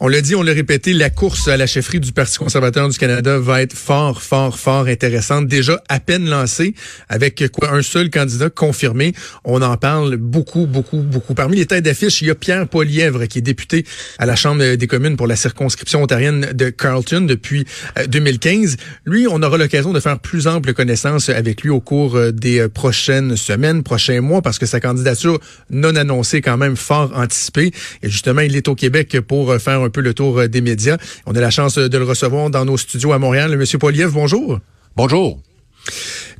On l'a dit, on l'a répété, la course à la chefferie du Parti conservateur du Canada va être fort, fort, fort intéressante. Déjà à peine lancée, avec quoi un seul candidat confirmé. On en parle beaucoup, beaucoup, beaucoup. Parmi les têtes d'affiche, il y a Pierre Poilièvre, qui est député à la Chambre des communes pour la circonscription ontarienne de Carleton depuis 2015. Euh, lui, on aura l'occasion de faire plus ample connaissance avec lui au cours euh, des euh, prochaines semaines, prochains mois, parce que sa candidature non annoncée quand même fort anticipée. Et justement, il est au Québec pour faire un un peu le tour euh, des médias. On a la chance de le recevoir dans nos studios à Montréal. Monsieur Poliev, bonjour. Bonjour.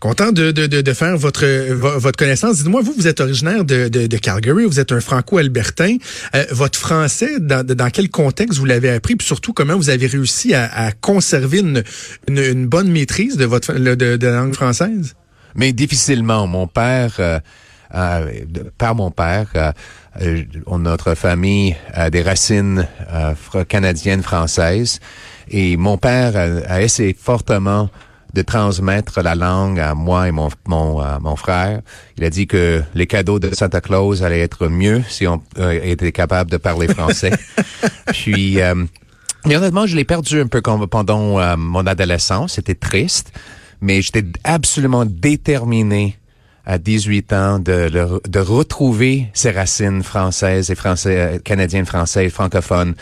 Content de, de, de, faire votre, votre connaissance. Dites-moi, vous, vous êtes originaire de, de, Calgary, vous êtes un franco-albertain. Euh, votre français, dans, dans quel contexte vous l'avez appris? Puis surtout, comment vous avez réussi à, conserver une, une, bonne maîtrise de, votre, de, la langue française? Mais difficilement. Mon père... Euh, euh, par mon père. Euh, euh, notre famille a des racines canadiennes françaises et mon père a, essayé fortement de transmettre la langue à moi et mon, mon, mon frère. Il a dit que les cadeaux de Santa Claus allaient être mieux si on était capable de parler français. Puis, mais honnêtement, je l'ai perdu un peu pendant mon adolescence. C'était triste, mais j'étais absolument déterminé à 18 ans de, de retrouver ses racines françaises et français, euh, canadiennes, français, francophones.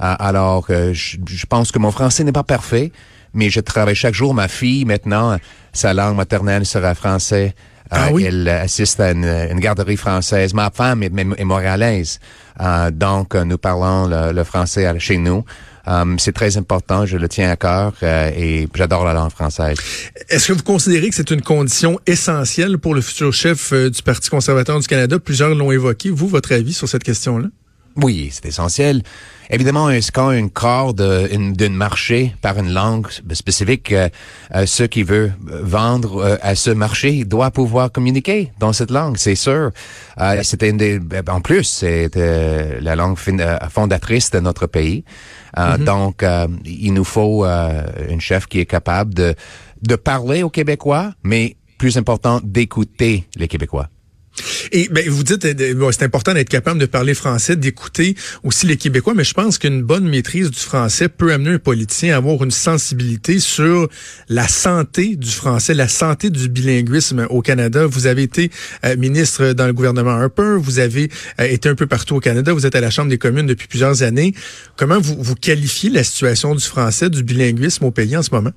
Euh, alors, euh, je, pense que mon français n'est pas parfait, mais je travaille chaque jour. Ma fille, maintenant, sa langue maternelle sera français. Ah oui? Elle assiste à une, garderie française. Ma femme est, est montréalaise. donc, nous parlons le, le français chez nous. Um, c'est très important, je le tiens à cœur euh, et j'adore la langue française. Est-ce que vous considérez que c'est une condition essentielle pour le futur chef euh, du Parti conservateur du Canada? Plusieurs l'ont évoqué. Vous, votre avis sur cette question-là? Oui, c'est essentiel. Évidemment, quand un corps d'un marché par une langue spécifique, euh, euh ce qui veut vendre à ce marché doit pouvoir communiquer dans cette langue, c'est sûr. Euh, C'était une des, en plus, c'est la langue fondatrice de notre pays. Mm-hmm. Donc, il nous faut une chef qui est capable de de parler aux Québécois, mais plus important, d'écouter les Québécois. Et ben, vous dites, euh, c'est important d'être capable de parler français, d'écouter aussi les Québécois, mais je pense qu'une bonne maîtrise du français peut amener un politicien à avoir une sensibilité sur la santé du français, la santé du bilinguisme au Canada. Vous avez été euh, ministre dans le gouvernement Harper, vous avez euh, été un peu partout au Canada, vous êtes à la Chambre des communes depuis plusieurs années. Comment vous, vous qualifiez la situation du français, du bilinguisme au pays en ce moment?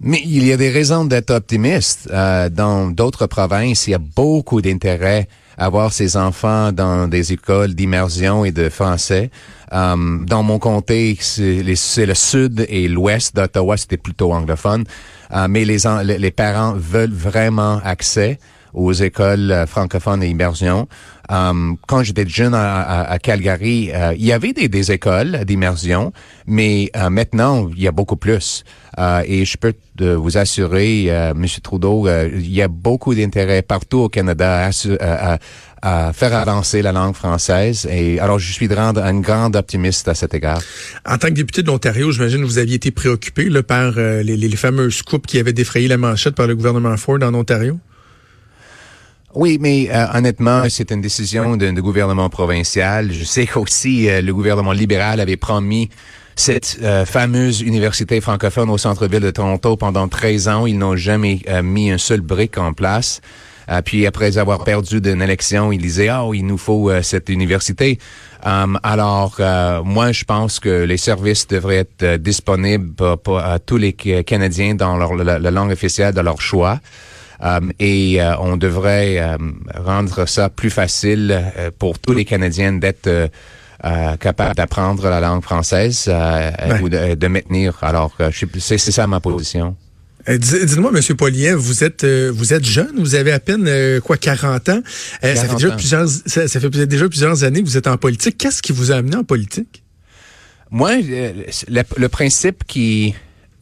Mais il y a des raisons d'être optimiste. Euh, dans d'autres provinces, il y a beaucoup d'intérêt à avoir ses enfants dans des écoles d'immersion et de français. Euh, dans mon comté, c'est le sud et l'ouest d'Ottawa, c'était plutôt anglophone. Euh, mais les, les parents veulent vraiment accès aux écoles euh, francophones et immersion. Um, quand j'étais jeune à, à, Calgary, euh, il y avait des, des écoles d'immersion, mais maintenant, il y a beaucoup plus. et je peux vous assurer, Monsieur Trudeau, il y a beaucoup d'intérêt partout au Canada à, à, faire avancer la langue française. Et alors, je suis grand, un grand optimiste à cet égard. En tant que député de l'Ontario, j'imagine que vous aviez été préoccupé là, par les, les fameuses coupes qui avaient défrayé la manchette par le gouvernement Ford en Ontario? Oui, mais euh, honnêtement, c'est une décision du gouvernement provincial. Je sais qu'aussi euh, le gouvernement libéral avait promis cette euh, fameuse université francophone au centre-ville de Toronto pendant 13 ans. Ils n'ont jamais mis un seul brique en place. puis après avoir perdu d'une élection, ils disaient ah il nous faut cette université. alors moi je pense que les services devraient être disponibles pour, à tous les Canadiens dans leur, la langue officielle de leur choix. Euh, et euh, on devrait euh, rendre ça plus facile pour tous les Canadiens d'être capables d'apprendre la langue française ou de, maintenir. Alors, c'est ça ma position. Dites-moi, Monsieur Polien, vous êtes vous êtes jeune, vous avez à peine quoi 40 ans. ça fait déjà plusieurs ça, fait déjà plusieurs années que vous êtes en politique. Qu'est-ce qui vous a amené en politique? Moi, le principe qui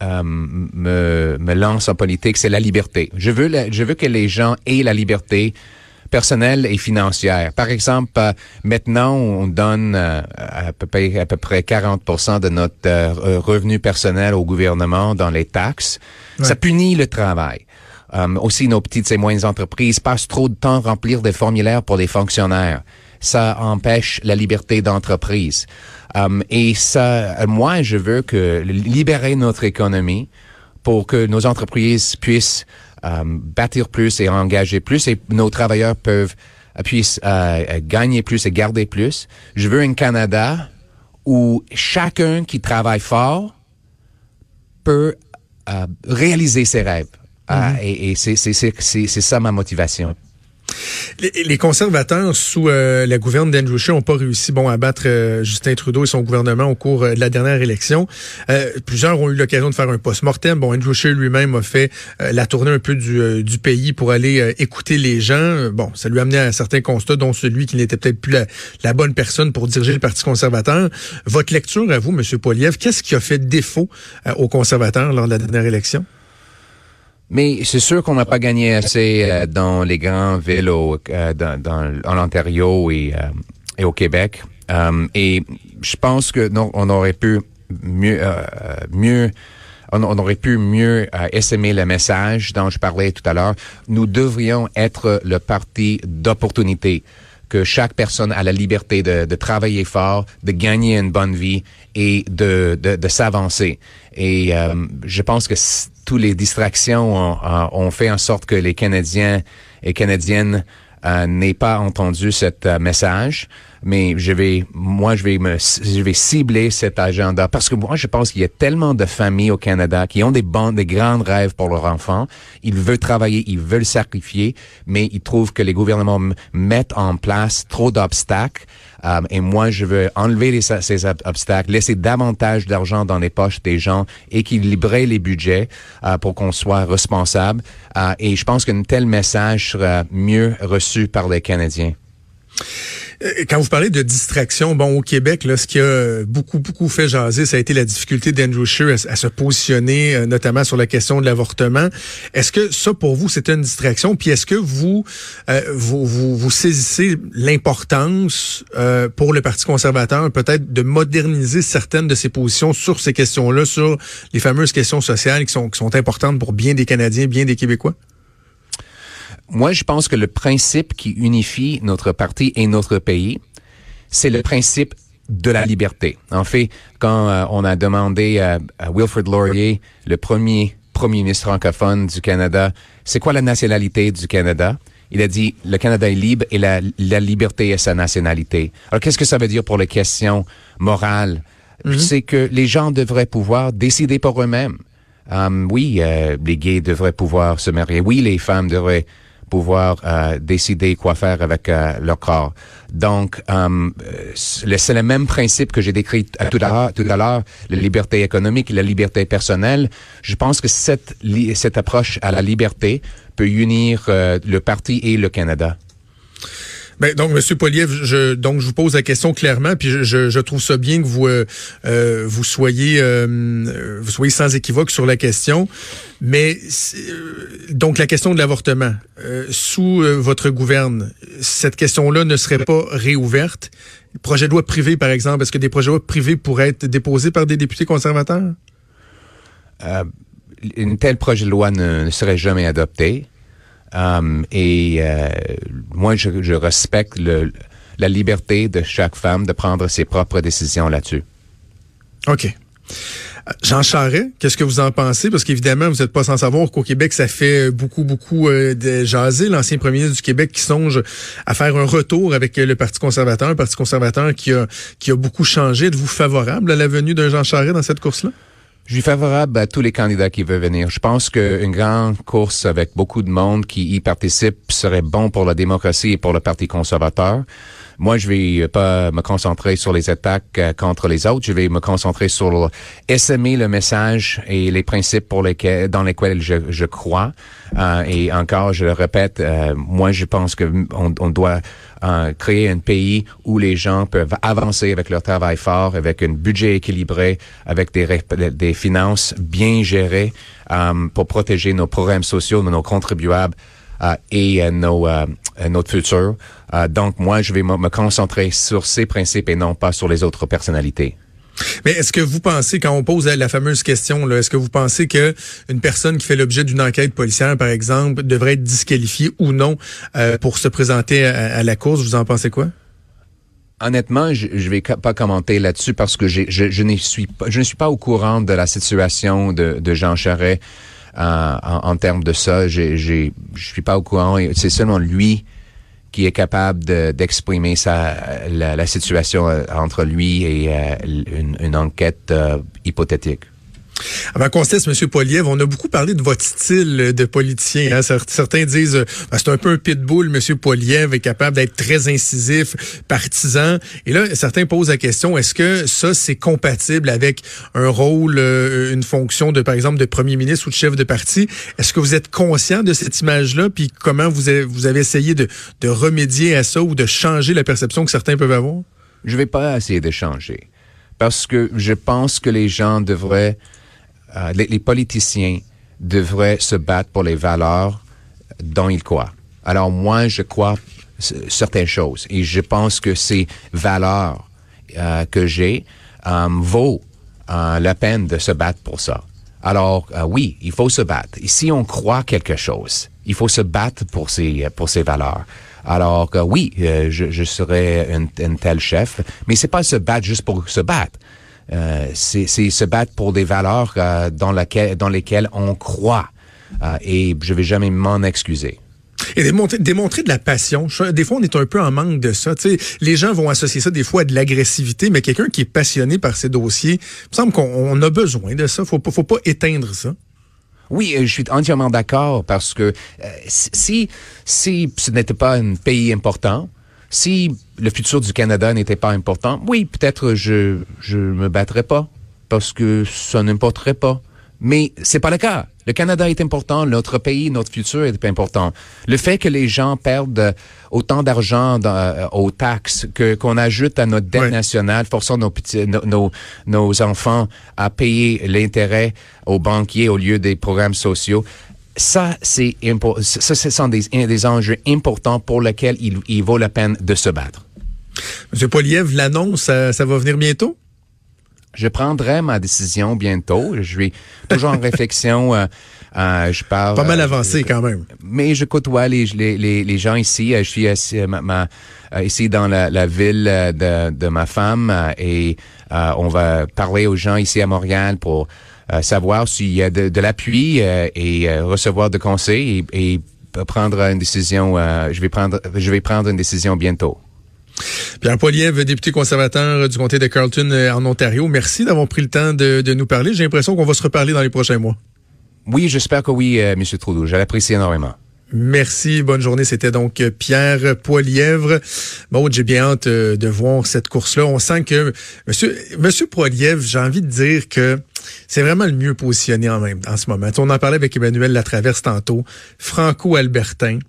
euh, me, me lance en politique, c'est la liberté. Je veux, je veux que les gens aient la liberté personnelle et financière. Par exemple, euh, maintenant, on donne euh, à, peu près, à peu près 40% de notre revenu personnel au gouvernement dans les taxes. Ça punit le travail. euh, aussi nos petites et moyennes entreprises passent trop de temps à remplir des formulaires pour les fonctionnaires. Ça empêche la liberté d'entreprise. Euh, et ça, moi, je veux que libérer notre économie pour que nos entreprises puissent euh, bâtir plus et engager plus et nos travailleurs peuvent puissent gagner plus et garder plus. Je veux un Canada où chacun qui travaille fort peut réaliser ses rêves. Ah, mm-hmm. et, et c'est ça ma motivation. Les, conservateurs sous euh, la gouverne d'Andrew Scheer n'ont pas réussi bon à battre euh, Justin Trudeau et son gouvernement au cours euh, de la dernière élection. plusieurs ont eu l'occasion de faire un post-mortem. Bon, Andrew Scheer lui-même a fait la tournée un peu du, pays pour aller écouter les gens. Bon, ça lui a amené à certains constats, dont celui qui n'était peut-être plus la, la, bonne personne pour diriger le Parti conservateur. Votre lecture à vous, M. Poliev, qu'est-ce qui a fait défaut aux conservateurs lors de la dernière élection? Mais c'est sûr qu'on n'a pas gagné assez euh, dans les grands villes euh, dans, en Ontario et, euh, et au Québec. et je pense que non, on aurait pu mieux, mieux on, aurait pu mieux essaimer le message dont je parlais tout à l'heure. Nous devrions être le parti d'opportunité que chaque personne a la liberté de, de, travailler fort, de gagner une bonne vie et de, de, de s'avancer. Et je pense que toutes les distractions ont, fait en sorte que les Canadiens et Canadiennes euh, n'aient pas entendu ce euh, message. Mais je vais, moi, je vais me, je vais cibler cet agenda parce que moi, je pense qu'il y a tellement de familles au Canada qui ont des bons, des grands rêves pour leurs enfants. Ils veulent travailler, ils veulent sacrifier, mais ils trouvent que les gouvernements mettent en place trop d'obstacles. Euh, et moi, je veux enlever ces obstacles, laisser davantage d'argent dans les poches des gens, équilibrer les budgets euh, pour qu'on soit responsable. Euh, et je pense qu'un tel message sera mieux reçu par les Canadiens. Euh, quand vous parlez de distraction, bon, au Québec, là, ce qui a beaucoup, beaucoup fait jaser, ça a été la difficulté d'Andrew Scheer à, se positionner, euh, notamment sur la question de l'avortement. Est-ce que ça, pour vous, c'était une distraction? Puis est-ce que vous, euh, vous, vous, saisissez l'importance pour le Parti conservateur, peut-être, de moderniser certaines de ses positions sur ces questions-là, sur les fameuses questions sociales qui sont, qui sont importantes pour bien des Canadiens, bien des Québécois? Moi, je pense que le principe qui unifie notre parti et notre pays, c'est le principe de la liberté. En fait, quand euh, on a demandé à, Wilfrid Laurier, le premier premier ministre francophone du Canada, c'est quoi la nationalité du Canada? Il a dit, le Canada est libre et la, liberté est sa nationalité. Alors, qu'est-ce que ça veut dire pour les questions morales? Mm-hmm. C'est que les gens devraient pouvoir décider pour eux-mêmes. Um, oui, euh, les gays devraient pouvoir se marier. Oui, les femmes devraient pouvoir euh, décider quoi faire avec euh, leur corps. Donc, euh, c'est le même principe que j'ai décrit tout à l'heure, la liberté économique la liberté personnelle. Je pense que cette, cette approche à la liberté peut unir le parti et le Canada. Ben, donc, Monsieur Poliev, je, donc je vous pose la question clairement, puis je, trouve ça bien que vous euh, euh euh, vous soyez sans équivoque sur la question. Mais donc la question de l'avortement sous votre gouverne, cette question-là ne serait pas réouverte. Projet de loi privé, par exemple, est-ce que des projets de loi privés pourraient être déposés par des députés conservateurs? une telle projet de loi ne serait jamais adopté. Um, et euh, moi, je, je respecte le, la liberté de chaque femme de prendre ses propres décisions là-dessus. OK. Jean Charest, qu'est-ce que vous en pensez? Parce qu'évidemment, vous n'êtes pas sans savoir qu'au Québec, ça fait beaucoup, beaucoup euh, de jaser. L'ancien premier ministre du Québec qui songe à faire un retour avec le Parti conservateur, un Parti conservateur qui a, qui a beaucoup changé. Êtes-vous favorable à la venue d'un Jean Charest dans cette course-là? Je suis favorable à tous les candidats qui veulent venir. Je pense qu'une grande course avec beaucoup de monde qui y participe serait bon pour la démocratie et pour le Parti conservateur. Moi, je vais pas me concentrer sur les attaques euh, contre les autres. Je vais me concentrer sur essaimer le message et les principes pour lesquels, dans lesquels je, je crois. Euh, et encore, je le répète, euh, moi, je pense que on, on doit créer un pays où les gens peuvent avancer avec leur travail fort, avec un budget équilibré, avec des, des finances bien gérées pour protéger nos programmes sociaux, nos contribuables euh, et nos, euh, notre futur. Euh, donc, moi, je vais me concentrer sur ces principes et non pas sur les autres personnalités. Mais est-ce que vous pensez, quand on pose la fameuse question, est-ce que vous pensez que une personne qui fait l'objet d'une enquête policière, par exemple, devrait être disqualifiée ou non euh, pour se présenter à, la course? Vous en pensez quoi? Honnêtement, je ne vais pas commenter là-dessus parce que je, ne suis pas, au courant de la situation de, Jean Charest euh, en, en, termes de ça. Je ne suis pas au courant. C'est seulement lui qui est capable d'exprimer sa la, situation euh, entre lui et euh, une, enquête euh, hypothétique. Avant qu'on se laisse, M. Poliev, on a beaucoup parlé de votre style de politicien. Hein. Certains disent euh, ben, c'est un peu un pitbull, M. Poliev est capable d'être très incisif, partisan. Et là, certains posent la question est-ce que ça c'est compatible avec un rôle, euh, une fonction de, par exemple, de premier ministre ou de chef de parti? Est-ce que vous êtes conscient de cette image-là? Puis comment vous avez, vous essayé de, de remédier à ça ou de changer la perception que certains peuvent avoir? Je vais pas essayer de changer parce que je pense que les gens devraient euh, les, politiciens devraient se battre pour les valeurs dont ils croient. Alors moi, je crois certaines choses et je pense que ces valeurs euh, que j'ai euh, vaut la peine de se battre pour ça. Alors oui, il faut se battre. Et si on croit quelque chose, il faut se battre pour ces pour ces valeurs. Alors oui, je, je serai un, tel chef, mais c'est pas se battre juste pour se battre. Euh, c'est se battre pour des valeurs euh, dans, laquelle, dans lesquelles on croit. Euh, et je vais jamais m'en excuser. Et démontrer, démontrer de la passion. Des fois, on est un peu en manque de ça. les gens vont associer ça des fois à de l'agressivité, mais quelqu'un qui est passionné par ses dossiers, il me semble qu'on a besoin de ça. Faut pas, faut pas éteindre ça. Oui, je suis entièrement d'accord parce que si si ce n'était pas un pays important, si le futur du Canada n'était pas important, oui, peut-être je je me battrais pas parce que ça n'importerait pas. Mais c'est pas le cas. Le Canada est important, notre pays, notre futur est important. Le fait que les gens perdent autant d'argent euh, aux taxes que qu'on ajoute à notre dette nationale, forçant nos petits, nos, nos enfants à payer l'intérêt aux banquiers au lieu des programmes sociaux, ça, c'est ça, ce sont des, des enjeux importants pour lesquels il, il vaut la peine de se battre. Monsieur Poliev, l'annonce, ça, ça va venir bientôt? Je prendrai ma décision bientôt. Je suis toujours en réflexion. Euh, euh, je parle. Pas mal euh, avancé quand même. Mais je côtoie les, les, les, gens ici. Je suis ici, ma, ici dans la, la ville de, de, ma femme et on va parler aux gens ici à Montréal pour euh, savoir s'il y a de, l'appui euh, et euh, recevoir de conseils et, prendre une décision. je vais prendre, je vais prendre une décision bientôt. Pierre Poiliev, député conservateur du comté de Carleton en Ontario, merci d'avoir pris le temps de, nous parler. J'ai l'impression qu'on va se reparler dans les prochains mois. Oui, j'espère que oui, M. Trudeau. Je l'apprécie énormément. Merci, bonne journée. C'était donc Pierre Poilièvre. Bon, j'ai bien hâte de voir cette course-là. On sent que Monsieur Monsieur Poilièvre, j'ai envie de dire que c'est vraiment le mieux positionné en même en ce moment. on en parlait avec Emmanuel Latraverse tantôt. Franco-Albertin,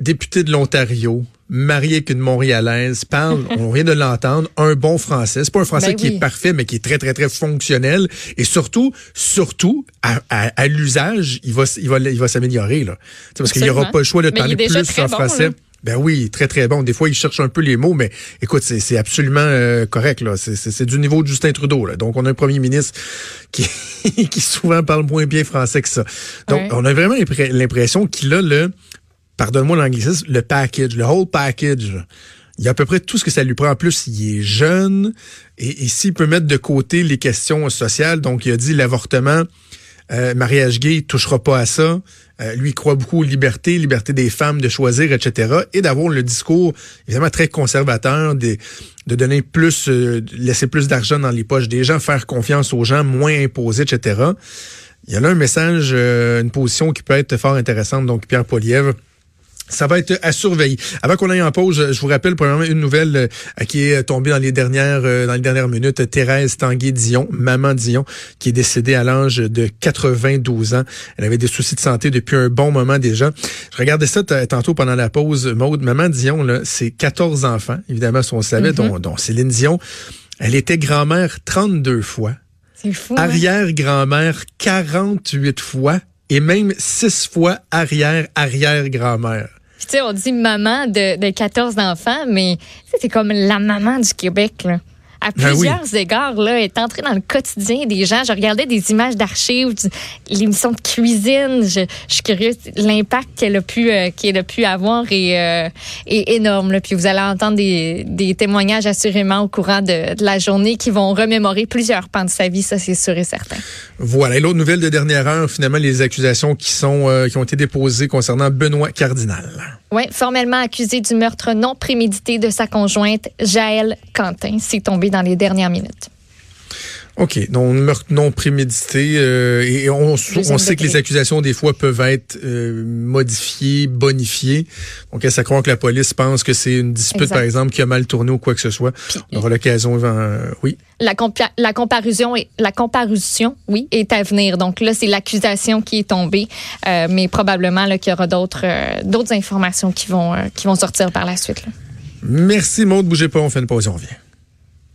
député de l'Ontario, marié avec une Montréalaise, parle, on vient de l'entendre, un bon français. C'est pas un français ben qui est parfait, mais qui est très, très, très fonctionnel. Et surtout, surtout, à, l'usage, il va, il va, il va s'améliorer, là. parce qu'il n'y aura pas le choix de parler plus en français. Ben oui, très très bon. Des fois, il cherche un peu les mots, mais écoute, c'est absolument euh, correct. là. C'est du niveau de Justin Trudeau. Là. Donc, on a un premier ministre qui, qui souvent parle moins bien français que ça. Donc, on a vraiment l'impression qu'il a le, pardonne-moi l'anglicisme, le package, le whole package. Il y a à peu près tout ce que ça lui prend. En plus, il est jeune et, et s'il peut mettre de côté les questions sociales, donc il a dit l'avortement, euh, mariage gay, il touchera pas à ça. Euh, lui, il croit beaucoup aux libertés, liberté des femmes de choisir, etc. Et d'avoir le discours, évidemment, très conservateur, de, donner plus, euh, laisser plus d'argent dans les poches des gens, faire confiance aux gens, moins imposer, etc. Il y a là un message, euh, une position qui peut être fort intéressante. Donc, Pierre Polièvre, ça va être à surveiller. Avant qu'on aille en pause, je vous rappelle premièrement une nouvelle euh, qui est tombée dans les dernières euh, dans les dernières minutes. Thérèse Tanguay-Dion, maman Dion, qui est décédée à l'âge de 92 ans. Elle avait des soucis de santé depuis un bon moment déjà. Je regardais ça tantôt pendant la pause. Maude, maman Dion, là, c'est 14 enfants, évidemment, si on savait, mm-hmm. dont, Céline Dion. Elle était grand-mère 32 fois. C'est fou. Hein? Arrière-grand-mère 48 fois et même 6 fois arrière-arrière-grand-mère tu sais, on dit maman de, de 14 enfants, mais c'est comme la maman du Québec, là. À Ben oui. plusieurs égards, là, est entré dans le quotidien des gens. Je regardais des images d'archives, l'émission de cuisine. Je, je suis curieuse. L'impact qu'elle a pu, euh, qu'elle a pu avoir est, euh, est énorme. Là. Puis vous allez entendre des, des témoignages assurément au courant de, de la journée qui vont remémorer plusieurs pans de sa vie, ça c'est sûr et certain. Voilà. Et l'autre nouvelle de dernière heure, finalement, les accusations qui sont euh, qui ont été déposées concernant Benoît Cardinal. Oui, formellement accusé du meurtre non prémédité de sa conjointe, Jaël Quentin. C'est tombé dans les dernières minutes. OK. Donc, meurtre non prémédité. euh, et on, sait que les accusations, des fois, peuvent être euh, modifiées, bonifiées. Donc, est-ce à croire que la police pense que c'est une dispute, Exact. par exemple, qui a mal tourné ou quoi que ce soit? on aura l'occasion, euh, oui. La, compa- la comparution, est, la comparution, oui, est à venir. Donc là, c'est l'accusation qui est tombée, mais probablement qu'il y aura d'autres d'autres informations qui vont qui vont sortir par la suite. là. Merci, Maud. Bougez pas, on fait une pause et on revient.